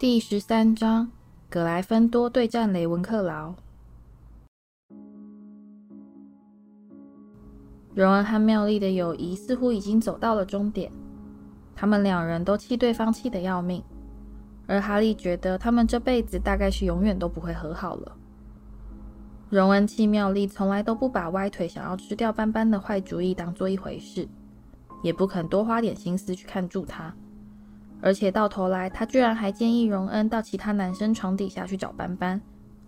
第十三章：葛莱芬多对战雷文克劳。荣恩和妙丽的友谊似乎已经走到了终点，他们两人都气对方气得要命，而哈利觉得他们这辈子大概是永远都不会和好了。荣恩气妙丽从来都不把歪腿想要吃掉斑斑的坏主意当做一回事，也不肯多花点心思去看住他。而且到头来，他居然还建议荣恩到其他男生床底下去找斑斑，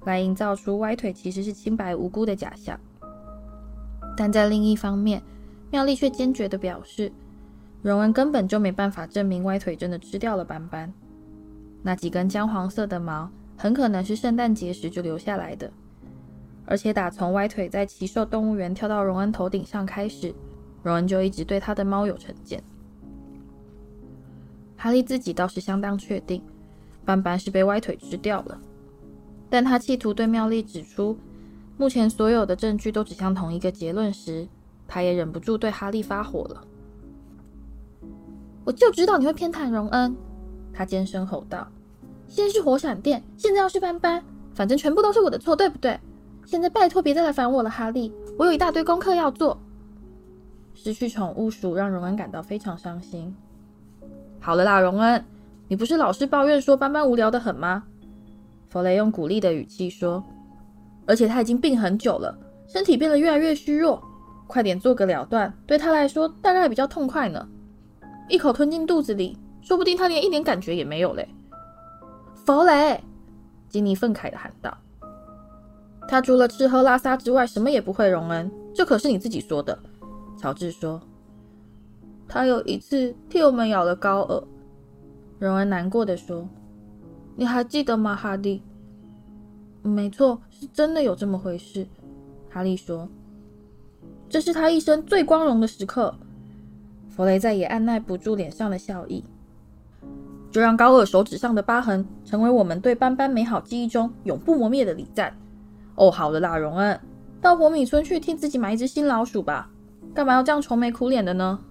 来营造出歪腿其实是清白无辜的假象。但在另一方面，妙丽却坚决地表示，荣恩根本就没办法证明歪腿真的吃掉了斑斑。那几根姜黄色的毛很可能是圣诞节时就留下来的，而且打从歪腿在奇兽动物园跳到荣恩头顶上开始，荣恩就一直对他的猫有成见。哈利自己倒是相当确定，斑斑是被歪腿吃掉了，但他企图对妙丽指出，目前所有的证据都指向同一个结论时，他也忍不住对哈利发火了。我就知道你会偏袒荣恩，他尖声吼道：“先是火闪电，现在要是斑斑，反正全部都是我的错，对不对？现在拜托别再来烦我了，哈利，我有一大堆功课要做。”失去宠物鼠让荣恩感到非常伤心。好了啦，荣恩，你不是老是抱怨说斑斑无聊得很吗？弗雷用鼓励的语气说，而且他已经病很久了，身体变得越来越虚弱，快点做个了断，对他来说大概比较痛快呢。一口吞进肚子里，说不定他连一点感觉也没有嘞。弗雷，金妮愤慨地喊道：“他除了吃喝拉撒之外，什么也不会。”荣恩，这可是你自己说的。乔治说。他有一次替我们咬了高尔，荣恩难过的说：“你还记得吗，哈利？”“没错，是真的有这么回事。”哈利说：“这是他一生最光荣的时刻。”弗雷再也按捺不住脸上的笑意，就让高尔手指上的疤痕成为我们对斑斑美好记忆中永不磨灭的礼赞。哦，好了啦，荣恩，到活米村去替自己买一只新老鼠吧，干嘛要这样愁眉苦脸的呢？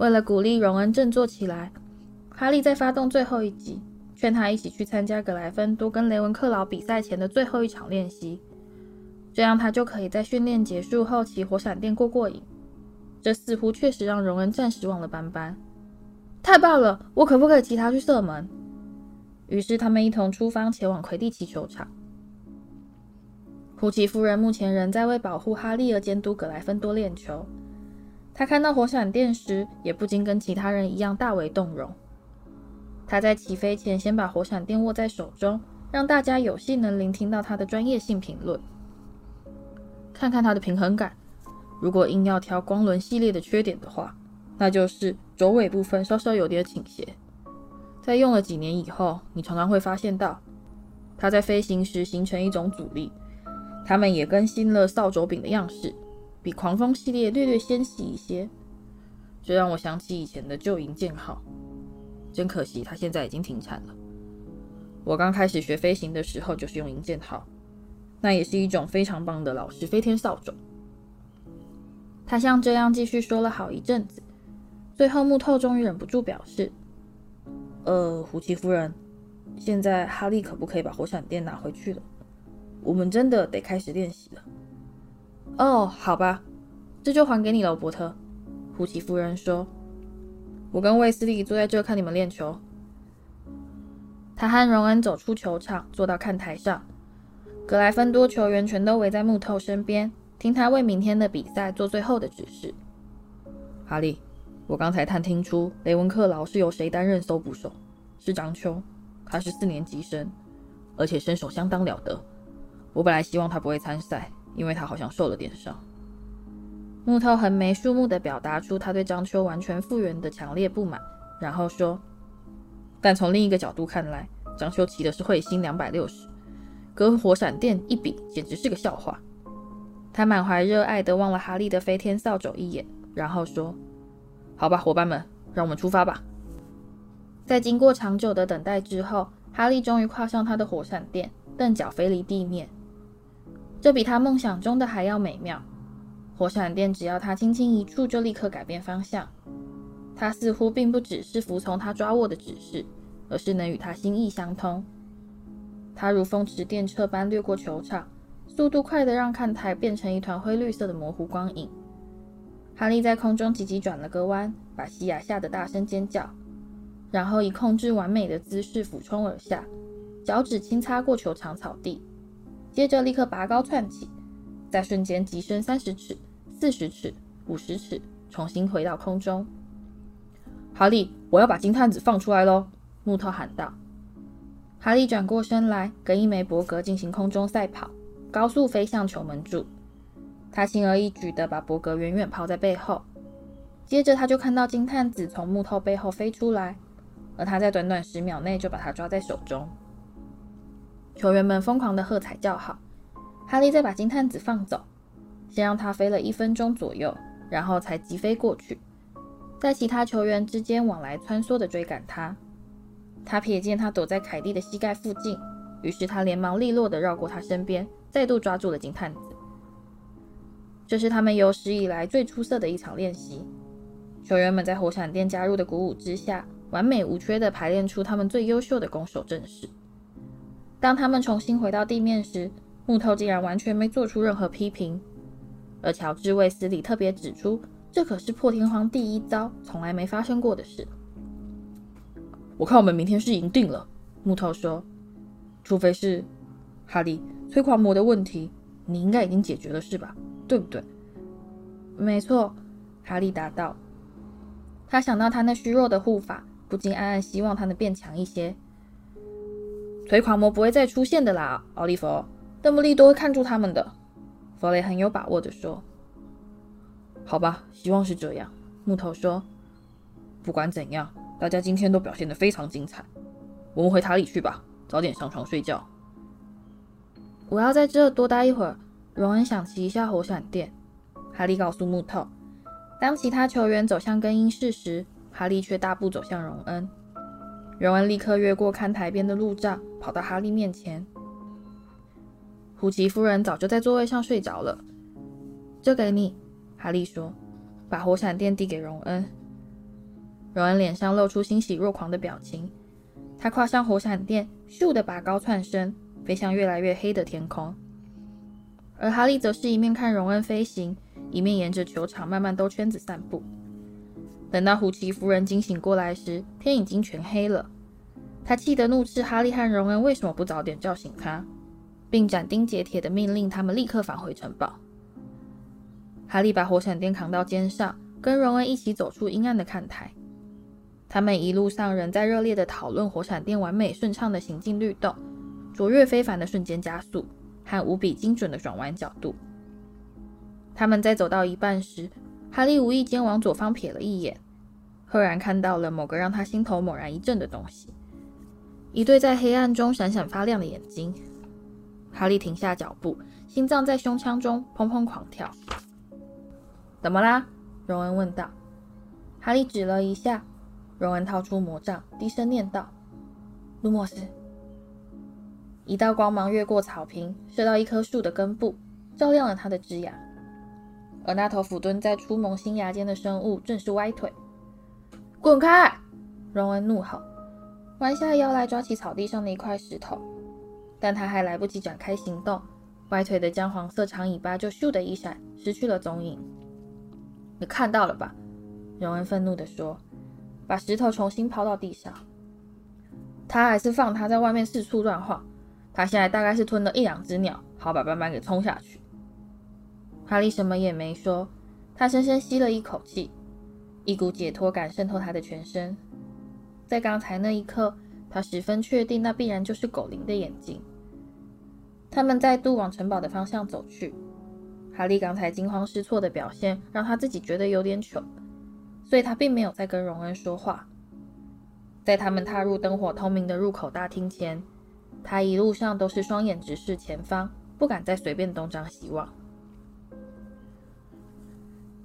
为了鼓励荣恩振作起来，哈利在发动最后一击，劝他一起去参加格莱芬多跟雷文克劳比赛前的最后一场练习，这样他就可以在训练结束后骑火闪电过过瘾。这似乎确实让荣恩暂时忘了斑斑。太棒了，我可不可以骑他去射门？于是他们一同出发前往魁地奇球场。胡奇夫人目前仍在为保护哈利而监督格莱芬多练球。他看到火闪电时，也不禁跟其他人一样大为动容。他在起飞前先把火闪电握在手中，让大家有幸能聆听到他的专业性评论。看看他的平衡感，如果硬要挑光轮系列的缺点的话，那就是轴尾部分稍稍有点倾斜。在用了几年以后，你常常会发现到，它在飞行时形成一种阻力。他们也更新了扫帚柄的样式。比狂风系列略略纤细一些，这让我想起以前的旧银箭号。真可惜，它现在已经停产了。我刚开始学飞行的时候就是用银箭号，那也是一种非常棒的老式飞天扫帚。他像这样继续说了好一阵子，最后木头终于忍不住表示：“呃，胡奇夫人，现在哈利可不可以把火闪电拿回去了？我们真的得开始练习了。”哦，好吧，这就还给你了，伯特。胡奇夫人说：“我跟卫斯理坐在这看你们练球。”他和荣恩走出球场，坐到看台上。格莱芬多球员全都围在木头身边，听他为明天的比赛做最后的指示。哈利，我刚才探听出雷文克劳是由谁担任搜捕手？是张秋，他是四年级生，而且身手相当了得。我本来希望他不会参赛。因为他好像受了点伤。木头横眉竖目地表达出他对张秋完全复原的强烈不满，然后说：“但从另一个角度看来，张秋骑的是彗星两百六十，跟火闪电一比，简直是个笑话。”他满怀热爱地望了哈利的飞天扫帚一眼，然后说：“好吧，伙伴们，让我们出发吧。”在经过长久的等待之后，哈利终于跨上他的火闪电，蹬脚飞离地面。这比他梦想中的还要美妙。火闪电只要他轻轻一触，就立刻改变方向。他似乎并不只是服从他抓握的指示，而是能与他心意相通。他如风驰电掣般掠过球场，速度快得让看台变成一团灰绿色的模糊光影。哈利在空中急急转了个弯，把西亚吓得大声尖叫，然后以控制完美的姿势俯冲而下，脚趾轻擦过球场草地，接着立刻拔高窜起，在瞬间急升三十尺、四十尺、五十尺，重新回到空中。哈利，我要把金探子放出来喽！木头喊道。哈利转过身来，跟一枚伯格进行空中赛跑，高速飞向球门柱。他轻而易举地把伯格远远抛在背后，接着他就看到金探子从木头背后飞出来，而他在短短十秒内就把他抓在手中。球员们疯狂地喝彩叫好。哈利再把金探子放走，先让他飞了一分钟左右，然后才急飞过去，在其他球员之间往来穿梭地追赶他。他瞥见他躲在凯蒂的膝盖附近，于是他连忙利落地绕过他身边，再度抓住了金探子。这是他们有史以来最出色的一场练习。球员们在火闪电加入的鼓舞之下，完美无缺地排练出他们最优秀的攻守阵势。当他们重新回到地面时，木头竟然完全没做出任何批评，而乔治·卫斯理特别指出，这可是破天荒第一遭，从来没发生过的事。我看我们明天是赢定了，木头说，除非是哈利催狂魔的问题，你应该已经解决了，是吧？对不对？没错，哈利答道。他想到他那虚弱的护法，不禁暗暗希望他能变强一些。腿狂魔不会再出现的啦，奥利弗，邓布利多会看住他们的。弗雷很有把握地说。好吧，希望是这样。木头说。不管怎样，大家今天都表现得非常精彩。我们回塔里去吧，早点上床睡觉。我要在这多待一会儿。荣恩想骑一下火闪电，哈利告诉木头。当其他球员走向更衣室时，哈利却大步走向荣恩。荣恩立刻越过看台边的路障，跑到哈利面前。胡奇夫人早就在座位上睡着了，这给你，哈利说，把火闪电递给荣恩。荣恩脸上露出欣喜若狂的表情，他跨上火闪电，咻的拔高窜身，飞向越来越黑的天空。而哈利则是一面看荣恩飞行，一面沿着球场慢慢兜圈子散步。等到胡奇夫人惊醒过来时，天已经全黑了。他气得怒斥哈利和荣恩为什么不早点叫醒他，并斩钉截铁地命令他们立刻返回城堡。哈利把火闪电扛到肩上，跟荣恩一起走出阴暗的看台。他们一路上仍在热烈地讨论火闪电完美顺畅的行进律动，卓越非凡的瞬间加速。和无比精准的转弯角度。他们在走到一半时，哈利无意间往左方瞥了一眼，赫然看到了某个让他心头猛然一震的东西——一对在黑暗中闪闪发亮的眼睛。哈利停下脚步，心脏在胸腔中砰砰狂跳。“怎么啦？”荣恩问道。哈利指了一下，荣恩掏出魔杖，低声念道：“卢莫斯。”一道光芒越过草坪，射到一棵树的根部，照亮了它的枝桠。而那头俯蹲在出萌新芽间的生物正是歪腿。滚开！荣恩怒吼，弯下腰来抓起草地上的一块石头。但他还来不及展开行动，歪腿的姜黄色长尾巴就咻的一闪，失去了踪影。你看到了吧？荣恩愤怒地说，把石头重新抛到地上。他还是放他在外面四处乱晃。他现在大概是吞了一两只鸟，好把斑斑给冲下去。哈利什么也没说，他深深吸了一口气，一股解脱感渗透他的全身。在刚才那一刻，他十分确定那必然就是狗灵的眼睛。他们再度往城堡的方向走去。哈利刚才惊慌失措的表现让他自己觉得有点糗，所以他并没有再跟荣恩说话。在他们踏入灯火通明的入口大厅前。他一路上都是双眼直视前方，不敢再随便东张西望。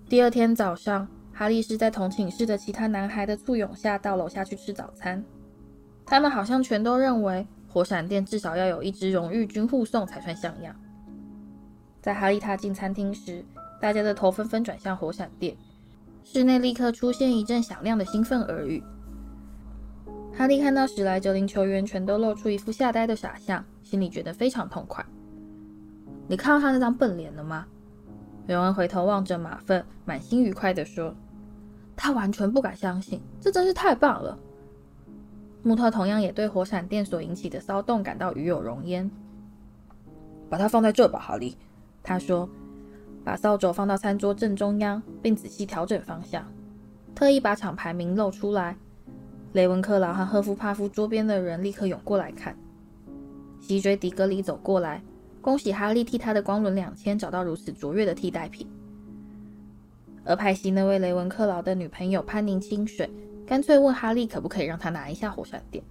第二天早上，哈利是在同寝室的其他男孩的簇拥下到楼下去吃早餐。他们好像全都认为火闪电至少要有一支荣誉军护送才算像样。在哈利踏进餐厅时，大家的头纷纷转向火闪电，室内立刻出现一阵响亮的兴奋耳语。哈利看到史莱哲林球员全都露出一副吓呆的傻相，心里觉得非常痛快。你看到他那张笨脸了吗？荣恩回头望着马粪，满心愉快地说：“他完全不敢相信，这真是太棒了。”穆特同样也对火闪电所引起的骚动感到与有荣焉。把它放在这吧，哈利，他说，把扫帚放到餐桌正中央，并仔细调整方向，特意把厂牌名露出来。雷文克劳和赫夫帕夫桌边的人立刻涌过来看。西追迪格里走过来。恭喜哈利替他的光轮两千找到如此卓越的替代品，而派西那位雷文克劳的女朋友潘宁清水干脆问哈利可不可以让他拿一下火闪电。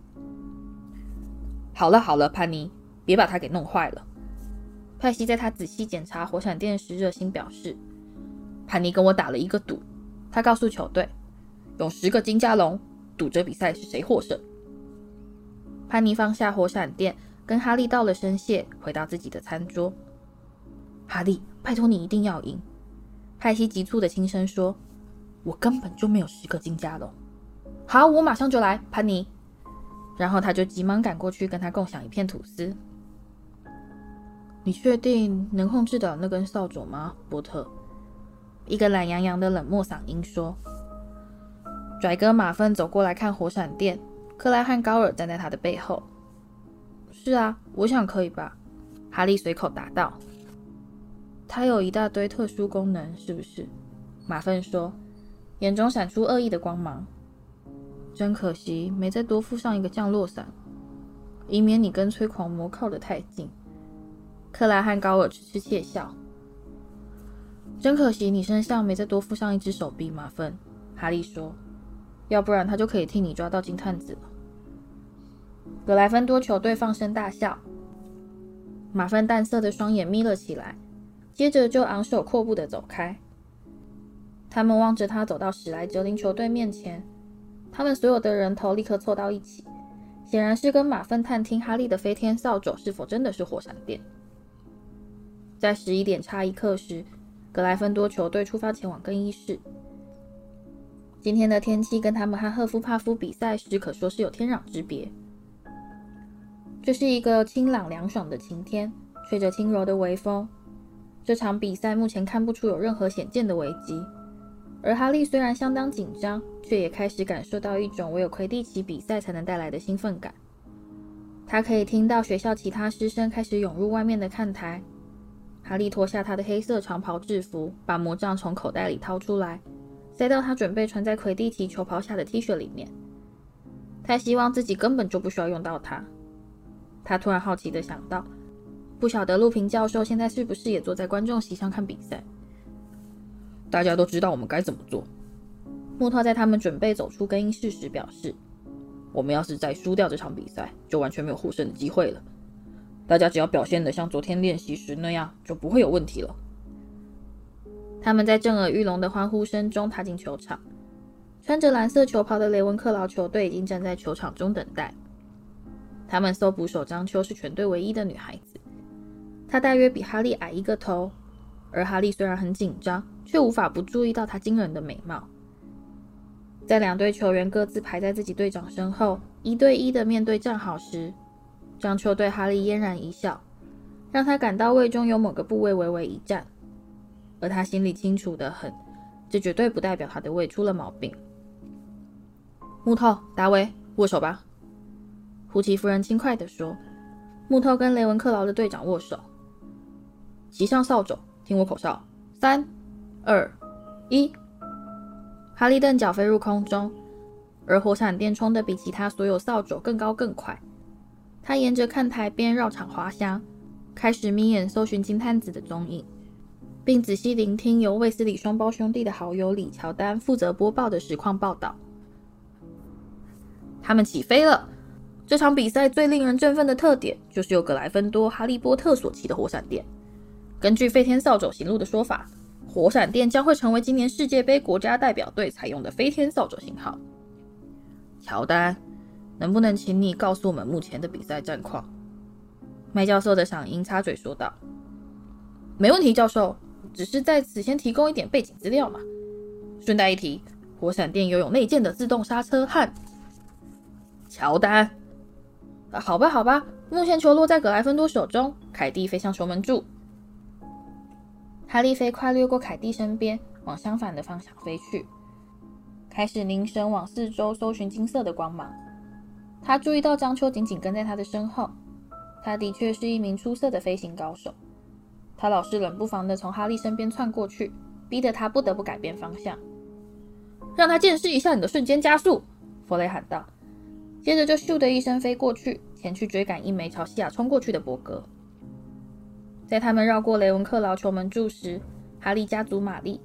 好了好了，潘妮，别把它给弄坏了。派西在他仔细检查火闪电时热心表示，潘妮跟我打了一个赌，他告诉球队，用十个金加龙赌这比赛是谁获胜。潘妮放下火闪电。跟哈利道了声谢，回到自己的餐桌。哈利，拜托你一定要赢！派西急促的轻声说：“我根本就没有十个金加龙。”好，我马上就来，潘妮。然后他就急忙赶过去，跟他共享一片吐司。你确定能控制得了那根扫帚吗，波特？一个懒洋洋的冷漠嗓音说。拽哥马粪走过来看火闪电，克莱和高尔站在他的背后。是啊，我想可以吧。哈利随口答道。它有一大堆特殊功能，是不是？马粪说，眼中闪出恶意的光芒。真可惜，没再多附上一个降落伞，以免你跟催狂魔靠得太近。克莱和高尔痴痴窃笑。真可惜，你身上没再多附上一只手臂，马粪。哈利说，要不然他就可以替你抓到金探子了。格莱芬多球队放声大笑，马粪淡色的双眼眯了起来，接着就昂首阔步地走开。他们望着他走到史莱哲林球队面前，他们所有的人头立刻凑到一起，显然是跟马粪探听哈利的飞天扫帚是否真的是火闪电。在十一点差一刻时，格莱芬多球队出发前往更衣室。今天的天气跟他们和赫夫帕夫比赛时可说是有天壤之别。这是一个清朗凉爽的晴天，吹着轻柔的微风。这场比赛目前看不出有任何显见的危机，而哈利虽然相当紧张，却也开始感受到一种唯有魁地奇比赛才能带来的兴奋感。他可以听到学校其他师生开始涌入外面的看台。哈利脱下他的黑色长袍制服，把魔杖从口袋里掏出来，塞到他准备穿在魁地奇球袍下的 T 恤里面。他希望自己根本就不需要用到它。他突然好奇地想到，不晓得陆平教授现在是不是也坐在观众席上看比赛？大家都知道我们该怎么做。穆特在他们准备走出更衣室时表示：“我们要是再输掉这场比赛，就完全没有获胜的机会了。大家只要表现得像昨天练习时那样，就不会有问题了。”他们在震耳欲聋的欢呼声中踏进球场，穿着蓝色球袍的雷文克劳球队已经站在球场中等待。他们搜捕手张秋是全队唯一的女孩子，她大约比哈利矮一个头，而哈利虽然很紧张，却无法不注意到她惊人的美貌。在两队球员各自排在自己队长身后，一对一的面对站好时，张秋对哈利嫣然一笑，让他感到胃中有某个部位微微一颤，而他心里清楚得很，这绝对不代表他的胃出了毛病。木头、达维，握手吧。胡奇夫人轻快地说：“木头跟雷文克劳的队长握手，骑上扫帚，听我口哨，三、二、一。”哈利蹬脚飞入空中，而火闪电冲得比其他所有扫帚更高更快。他沿着看台边绕场滑翔，开始眯眼搜寻金探子的踪影，并仔细聆听由卫斯理双胞兄弟的好友李乔丹负责播报的实况报道。他们起飞了。这场比赛最令人振奋的特点，就是由格莱芬多哈利波特所骑的火闪电。根据飞天扫帚行路的说法，火闪电将会成为今年世界杯国家代表队采用的飞天扫帚型号。乔丹，能不能请你告诉我们目前的比赛战况？麦教授的嗓音插嘴说道：“没问题，教授，只是在此先提供一点背景资料嘛。顺带一提，火闪电拥有内建的自动刹车和。”乔丹。好吧，好吧，目前球落在葛莱芬多手中。凯蒂飞向球门柱，哈利飞快掠过凯蒂身边，往相反的方向飞去，开始凝神往四周搜寻金色的光芒。他注意到张秋紧紧跟在他的身后，他的确是一名出色的飞行高手。他老是冷不防地从哈利身边窜过去，逼得他不得不改变方向。让他见识一下你的瞬间加速！弗雷喊道。接着就咻的一声飞过去，前去追赶一枚朝西亚冲过去的博格。在他们绕过雷文克劳球门柱时，哈利加足马力，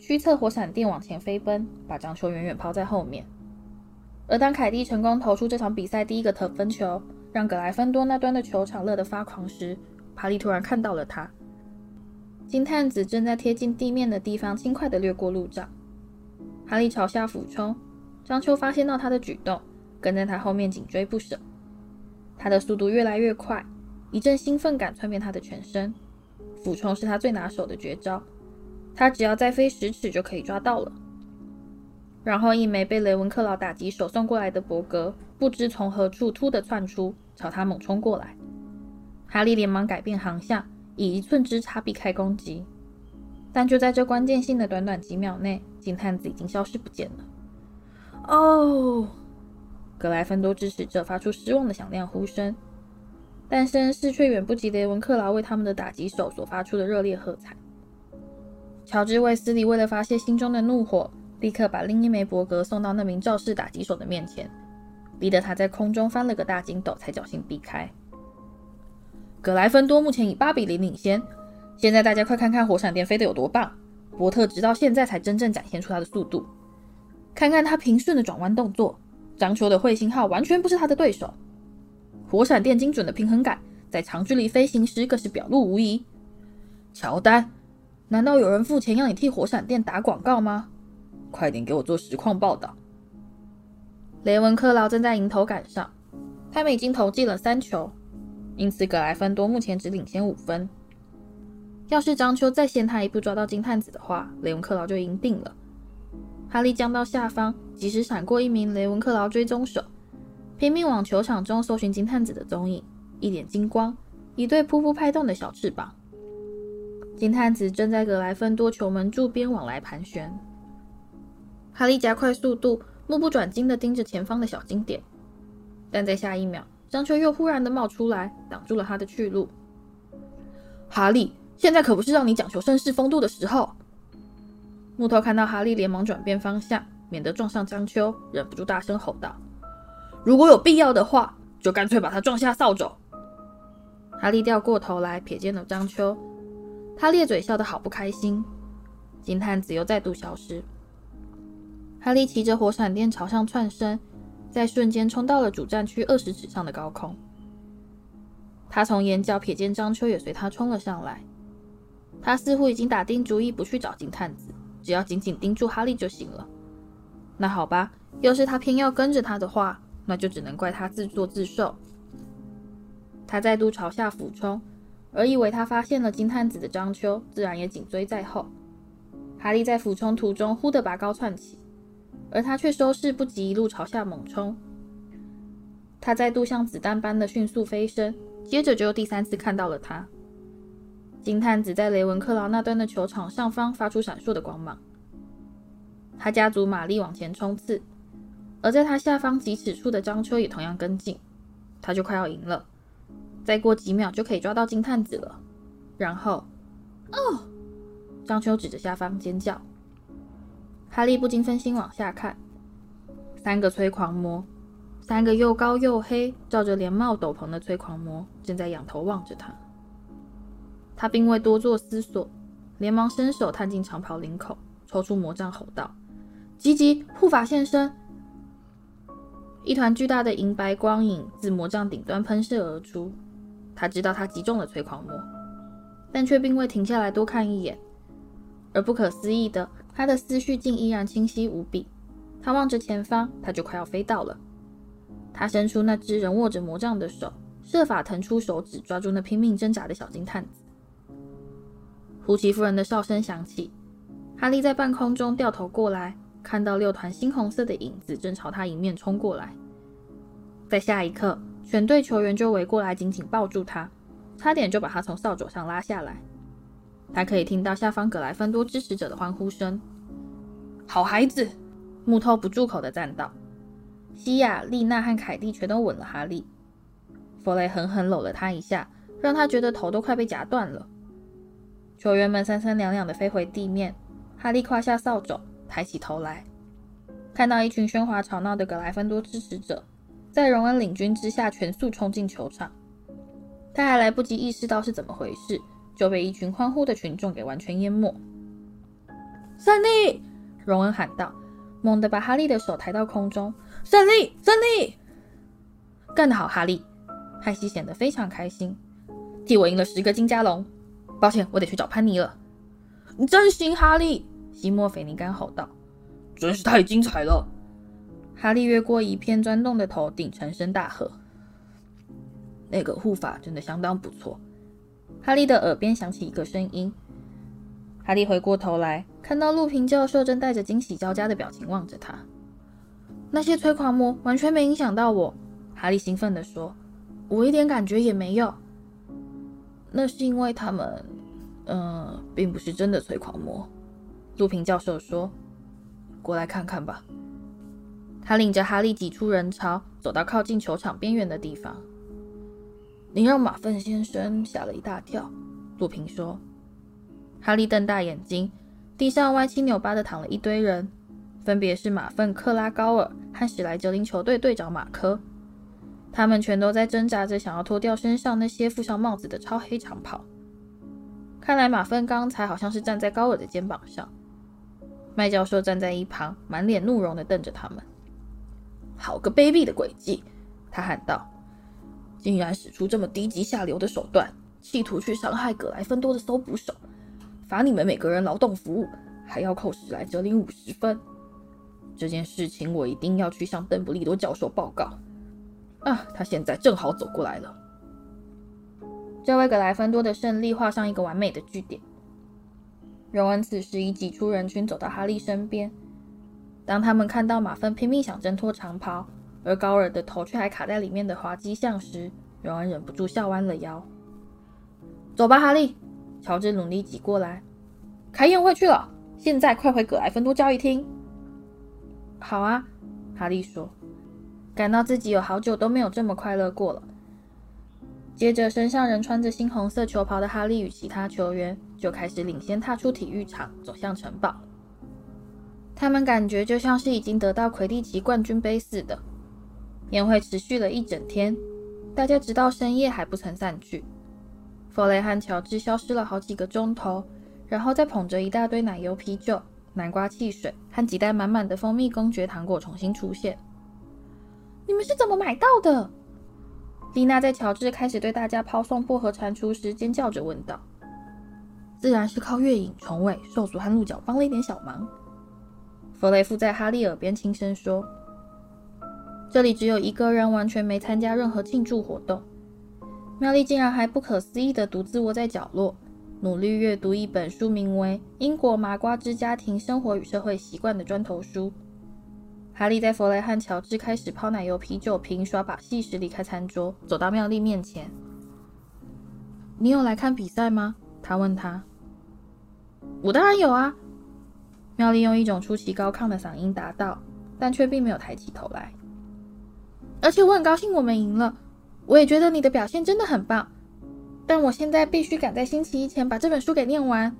驱策火闪电往前飞奔，把张秋远远抛在后面。而当凯蒂成功投出这场比赛第一个得分球，让格莱芬多那端的球场乐得发狂时，哈利突然看到了他。金探子正在贴近地面的地方轻快地掠过路障。哈利朝下俯冲，张秋发现到他的举动。跟在他后面紧追不舍，他的速度越来越快，一阵兴奋感窜遍他的全身。俯冲是他最拿手的绝招，他只要再飞十尺就可以抓到了。然后一枚被雷文克劳打击手送过来的博格，不知从何处突的窜出，朝他猛冲过来。哈利连忙改变航向，以一寸之差避开攻击。但就在这关键性的短短几秒内，金探子已经消失不见了。哦。格莱芬多支持者发出失望的响亮呼声，但声势却远不及雷文克劳为他们的打击手所发出的热烈喝彩。乔治·卫斯理为了发泄心中的怒火，立刻把另一枚博格送到那名肇事打击手的面前，逼得他在空中翻了个大筋斗，才侥幸避开。格莱芬多目前以八比零领先。现在大家快看看火闪电飞得有多棒！伯特直到现在才真正展现出他的速度，看看他平顺的转弯动作。张秋的彗星号完全不是他的对手，火闪电精准的平衡感在长距离飞行时更是表露无遗。乔丹，难道有人付钱要你替火闪电打广告吗？快点给我做实况报道。雷文克劳正在迎头赶上，他们已经投进了三球，因此格莱芬多目前只领先五分。要是张秋再先他一步抓到金探子的话，雷文克劳就赢定了。哈利降到下方，及时闪过一名雷文克劳追踪手，拼命往球场中搜寻金探子的踪影。一点金光，一对噗噗拍动的小翅膀。金探子正在格莱芬多球门柱边往来盘旋。哈利加快速度，目不转睛地盯着前方的小金点。但在下一秒，张秋又忽然地冒出来，挡住了他的去路。哈利，现在可不是让你讲求绅士风度的时候。木头看到哈利连忙转变方向，免得撞上张秋，忍不住大声吼道：“如果有必要的话，就干脆把他撞下扫帚。”哈利掉过头来瞥见了张秋，他咧嘴笑得好不开心。金探子又再度消失。哈利骑着火闪电朝上窜升，在瞬间冲到了主战区二十尺上的高空。他从眼角瞥见张秋也随他冲了上来，他似乎已经打定主意不去找金探子。只要紧紧盯住哈利就行了。那好吧，要是他偏要跟着他的话，那就只能怪他自作自受。他再度朝下俯冲，而以为他发现了金探子的张秋，自然也紧追在后。哈利在俯冲途中忽地拔高窜起，而他却收势不及，一路朝下猛冲。他再度像子弹般的迅速飞升，接着就第三次看到了他。金探子在雷文克劳那端的球场上方发出闪烁的光芒，他加足马力往前冲刺，而在他下方几尺处的张秋也同样跟进，他就快要赢了，再过几秒就可以抓到金探子了。然后，哦！张秋指着下方尖叫。哈利不禁分心往下看，三个催狂魔，三个又高又黑、罩着连帽斗篷的催狂魔正在仰头望着他。他并未多做思索，连忙伸手探进长袍领口，抽出魔杖，吼道：“吉吉，护法现身！”一团巨大的银白光影自魔杖顶端喷射而出。他知道他击中了催狂魔，但却并未停下来多看一眼。而不可思议的，他的思绪竟依然清晰无比。他望着前方，他就快要飞到了。他伸出那只仍握着魔杖的手，设法腾出手指，抓住那拼命挣扎的小金探子。胡奇夫人的哨声响起，哈利在半空中掉头过来，看到六团猩红色的影子正朝他迎面冲过来。在下一刻，全队球员就围过来，紧紧抱住他，差点就把他从扫帚上拉下来。他可以听到下方格莱芬多支持者的欢呼声。好孩子，木头不住口的赞道。西亚、丽娜和凯蒂全都吻了哈利。弗雷狠狠搂了他一下，让他觉得头都快被夹断了。球员们三三两两的飞回地面。哈利胯下扫帚，抬起头来，看到一群喧哗吵闹的格莱芬多支持者，在荣恩领军之下全速冲进球场。他还来不及意识到是怎么回事。就被一群欢呼的群众给完全淹没。胜利！荣恩喊道，猛地把哈利的手抬到空中。胜利！胜利！干得好，哈利！派西显得非常开心，替我赢了十个金加龙。抱歉，我得去找潘妮了。你真行，哈利！西莫·菲尼甘吼道。真是太精彩了！哈利越过一片钻洞的头顶，沉声大喝：“那个护法真的相当不错。”哈利的耳边响起一个声音。哈利回过头来，看到路平教授正带着惊喜交加的表情望着他。那些催狂魔完全没影响到我，哈利兴奋地说：“我一点感觉也没有。那是因为他们，嗯、呃，并不是真的催狂魔。”路平教授说：“过来看看吧。”他领着哈利挤出人潮，走到靠近球场边缘的地方。你让马粪先生吓了一大跳，陆平说。哈利瞪大眼睛，地上歪七扭八的躺了一堆人，分别是马粪克拉高尔和史莱哲林球队队长马科。他们全都在挣扎着想要脱掉身上那些附上帽子的超黑长袍。看来马粪刚才好像是站在高尔的肩膀上。麦教授站在一旁，满脸怒容地瞪着他们。好个卑鄙的诡计！他喊道。竟然使出这么低级下流的手段，企图去伤害格莱芬多的搜捕手，罚你们每个人劳动服务，还要扣史莱哲林五十分。这件事情我一定要去向邓布利多教授报告。啊，他现在正好走过来了。这位格莱芬多的胜利画上一个完美的句点。荣恩此时已挤出人群，走到哈利身边。当他们看到马粪拼命想挣脱长袍，而高尔的头却还卡在里面的滑稽相时，荣恩忍不住笑弯了腰。走吧，哈利。乔治努力挤过来。开宴会去了，现在快回葛莱芬多交谊厅。好啊，哈利说，感到自己有好久都没有这么快乐过了。接着，身上仍穿着猩红色球袍的哈利与其他球员就开始领先踏出体育场，走向城堡。他们感觉就像是已经得到魁地奇冠军杯似的。宴会持续了一整天，大家直到深夜还不曾散去。弗雷和乔治消失了好几个钟头，然后再捧着一大堆奶油啤酒、南瓜汽水和几袋满满的蜂蜜公爵糖果重新出现。你们是怎么买到的？丽娜在乔治开始对大家抛送薄荷蟾蜍时尖叫着问道。自然是靠月影、虫尾、兽族和鹿角帮了一点小忙。弗雷夫在哈利耳边轻声说。这里只有一个人完全没参加任何庆祝活动。妙丽竟然还不可思议地独自窝在角落，努力阅读一本书名为《英国麻瓜之家庭生活与社会习惯》的砖头书。哈利在弗雷和乔治开始抛奶油啤酒瓶、耍把戏时离开餐桌，走到妙丽面前。“你有来看比赛吗？”他问他。“我当然有啊。”妙丽用一种出奇高亢的嗓音答道，但却并没有抬起头来。而且我很高兴我们赢了，我也觉得你的表现真的很棒。但我现在必须赶在星期一前把这本书给念完。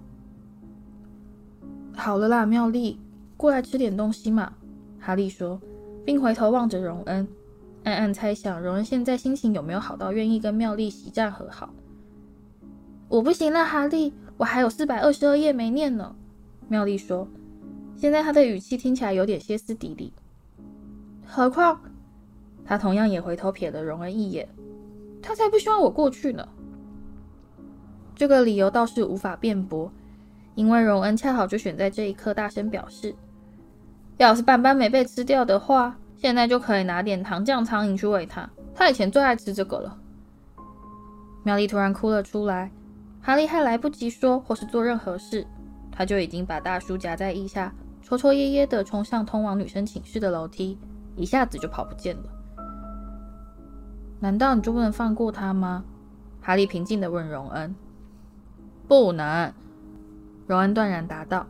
好了啦，妙丽，过来吃点东西嘛。哈利说，并回头望着荣恩，暗暗猜想荣恩现在心情有没有好到愿意跟妙丽席战和好。我不行了，哈利，我还有四百二十二页没念呢。妙丽说，现在她的语气听起来有点歇斯底里。何况。他同样也回头瞥了荣恩一眼，他才不希望我过去呢。这个理由倒是无法辩驳，因为荣恩恰好就选在这一刻大声表示：“要是斑斑没被吃掉的话，现在就可以拿点糖酱苍蝇去喂它。它以前最爱吃这个了。妙丽突然哭了出来，哈利还来不及说或是做任何事，他就已经把大叔夹在腋下，戳戳噎噎的冲上通往女生寝室的楼梯，一下子就跑不见了。难道你就不能放过他吗？哈利平静的问荣恩。不能，荣恩断然答道。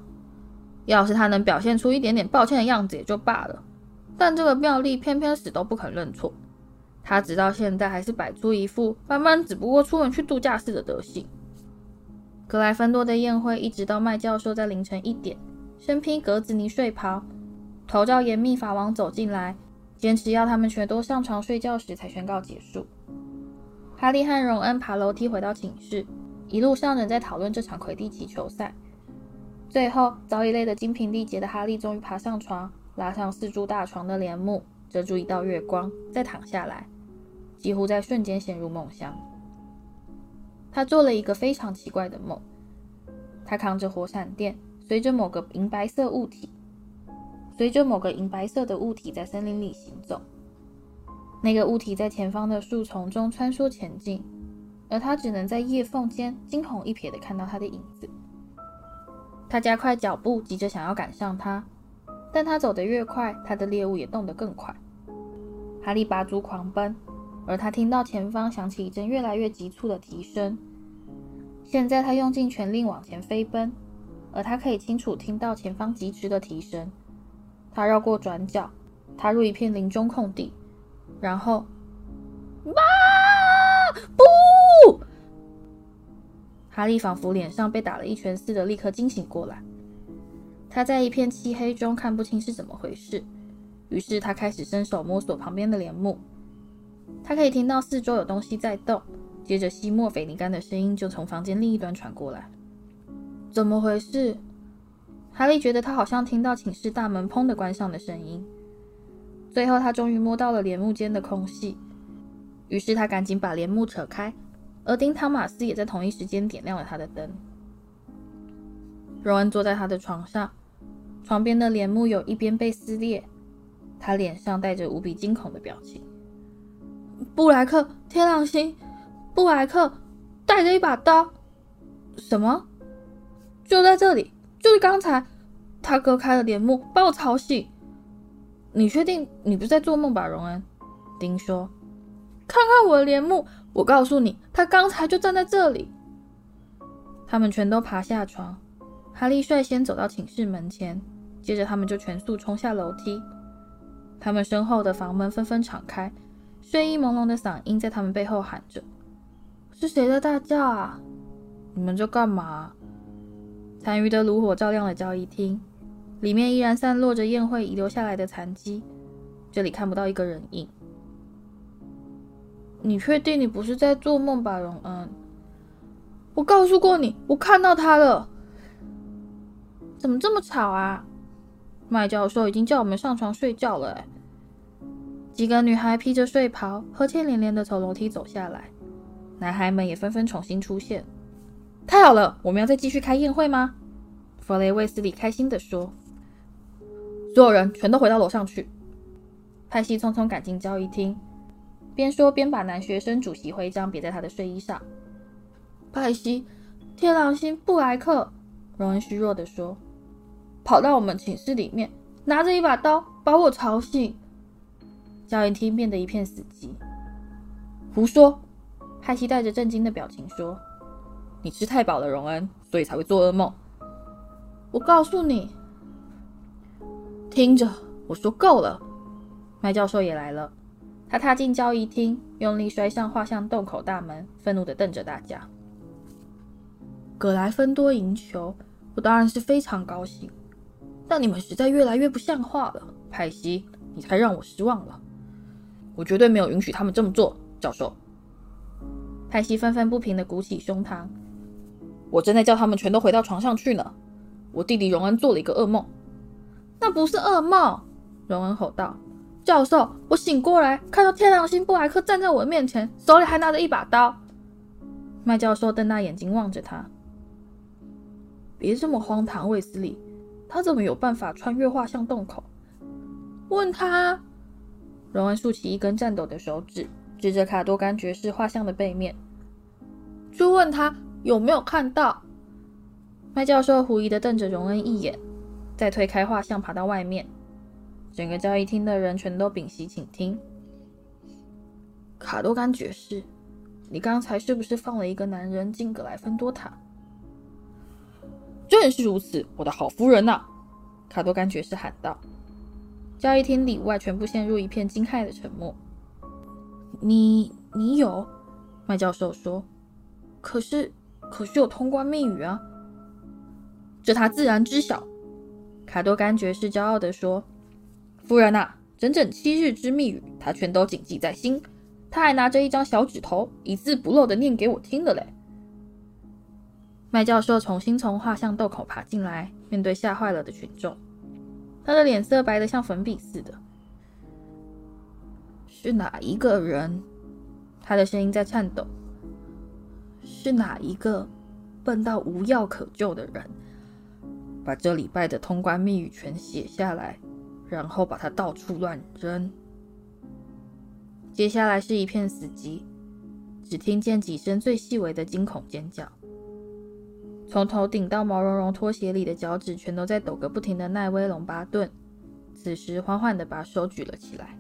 要是他能表现出一点点抱歉的样子也就罢了，但这个妙丽偏偏死都不肯认错。他直到现在还是摆出一副班班只不过出门去度假似的德行。格莱芬多的宴会一直到麦教授在凌晨一点，身披格子呢睡袍，头罩严密法王走进来，坚持要他们全都上床睡觉时才宣告结束。哈利和荣恩爬楼梯回到寝室，一路上仍在讨论这场魁地奇球赛。最后，早已累得精疲力竭的哈利终于爬上床，拉上四柱大床的帘幕，遮住一道月光，再躺下来，几乎在瞬间陷入梦乡。他做了一个非常奇怪的梦，他扛着火闪电，随着某个银白色物体，随着某个银白色的物体在森林里行走。那个物体在前方的树丛中穿梭前进，而他只能在叶缝间惊鸿一瞥地看到他的影子。他加快脚步，急着想要赶上他，但他走得越快，他的猎物也动得更快。哈利拔足狂奔，而他听到前方响起一阵越来越急促的蹄声。现在他用尽全力往前飞奔，而他可以清楚听到前方疾驰的蹄声。他绕过转角，踏入一片林中空地，然后，妈，不！哈利仿佛脸上被打了一拳似的，立刻惊醒过来。他在一片漆黑中看不清是怎么回事，于是他开始伸手摸索旁边的帘幕。他可以听到四周有东西在动，接着吸墨菲尼干的声音就从房间另一端传过来。怎么回事？哈利觉得他好像听到寝室大门“砰”的关上的声音。最后，他终于摸到了帘幕间的空隙，于是他赶紧把帘幕扯开。而丁·汤马斯也在同一时间点亮了他的灯。荣恩坐在他的床上，床边的帘幕有一边被撕裂，他脸上带着无比惊恐的表情。布莱克，天狼星，布莱克带着一把刀。什么？就在这里，就是刚才，他割开了帘幕，把我吵醒。你确定你不是在做梦吧，荣恩？丁说。看看我的帘幕。我告诉你，他刚才就站在这里。他们全都爬下床，哈利率先走到寝室门前，接着他们就全速冲下楼梯。他们身后的房门纷纷敞开，睡意朦胧的嗓音在他们背后喊着：“是谁在大叫啊？你们在干嘛？”残余的炉火照亮了交易厅，里面依然散落着宴会遗留下来的残迹，这里看不到一个人影。你确定你不是在做梦吧，荣恩？我告诉过你，我看到他了。怎么这么吵啊？麦教授已经叫我们上床睡觉了。哎，几个女孩披着睡袍，呵欠连连的从楼梯走下来。男孩们也纷纷重新出现。太好了，我们要再继续开宴会吗？弗雷·卫斯理开心地说。所有人全都回到楼上去。派西匆匆赶进交易厅。边说边把男学生主席徽章别在他的睡衣上。派西，天狼星，布莱克，荣恩虚弱地说，跑到我们寝室里面，拿着一把刀把我吵醒。教研厅变得一片死寂。胡说！派西带着震惊的表情说：“你吃太饱了，荣恩，所以才会做噩梦。”我告诉你，听着，我说够了。麦教授也来了。他踏进交易厅，用力摔上画像洞口大门，愤怒地瞪着大家。葛莱芬多赢球，我当然是非常高兴，但你们实在越来越不像话了，派西，你太让我失望了。我绝对没有允许他们这么做，教授。派西愤愤不平地鼓起胸膛。我正在叫他们全都回到床上去呢。我弟弟荣恩做了一个噩梦。那不是噩梦，荣恩吼道。教授，我醒过来，看到天狼星布莱克站在我的面前，手里还拿着一把刀。麦教授瞪大眼睛望着他。别这么荒唐，卫斯理，他怎么有办法穿越画像洞口？问他。荣恩竖起一根颤抖的手指，指着卡多甘爵士画像的背面，就问他有没有看到。麦教授狐疑地瞪着荣恩一眼，再推开画像，爬到外面。整个交易厅的人全都屏息倾听。卡多甘爵士，你刚才是不是放了一个男人进格莱芬多塔？正是如此，我的好夫人呐！卡多甘爵士喊道。交易厅里外全部陷入一片惊骇的沉默。你你有？麦教授说。可是可是有通关密语啊！这他自然知晓。卡多甘爵士骄傲地说：“夫人呐，整整七日之密语，他全都谨记在心。他还拿着一张小纸头，一字不漏的念给我听的嘞。”麦教授重新从画像洞口爬进来，面对吓坏了的群众，他的脸色白得像粉笔似的。是哪一个人？他的声音在颤抖。是哪一个笨到无药可救的人？把这礼拜的通关密语全写下来，然后把它到处乱扔。接下来是一片死寂，只听见几声最细微的惊恐尖叫。从头顶到毛茸茸拖鞋里的脚趾全都在抖个不停的奈威·龙巴顿，此时缓缓地把手举了起来。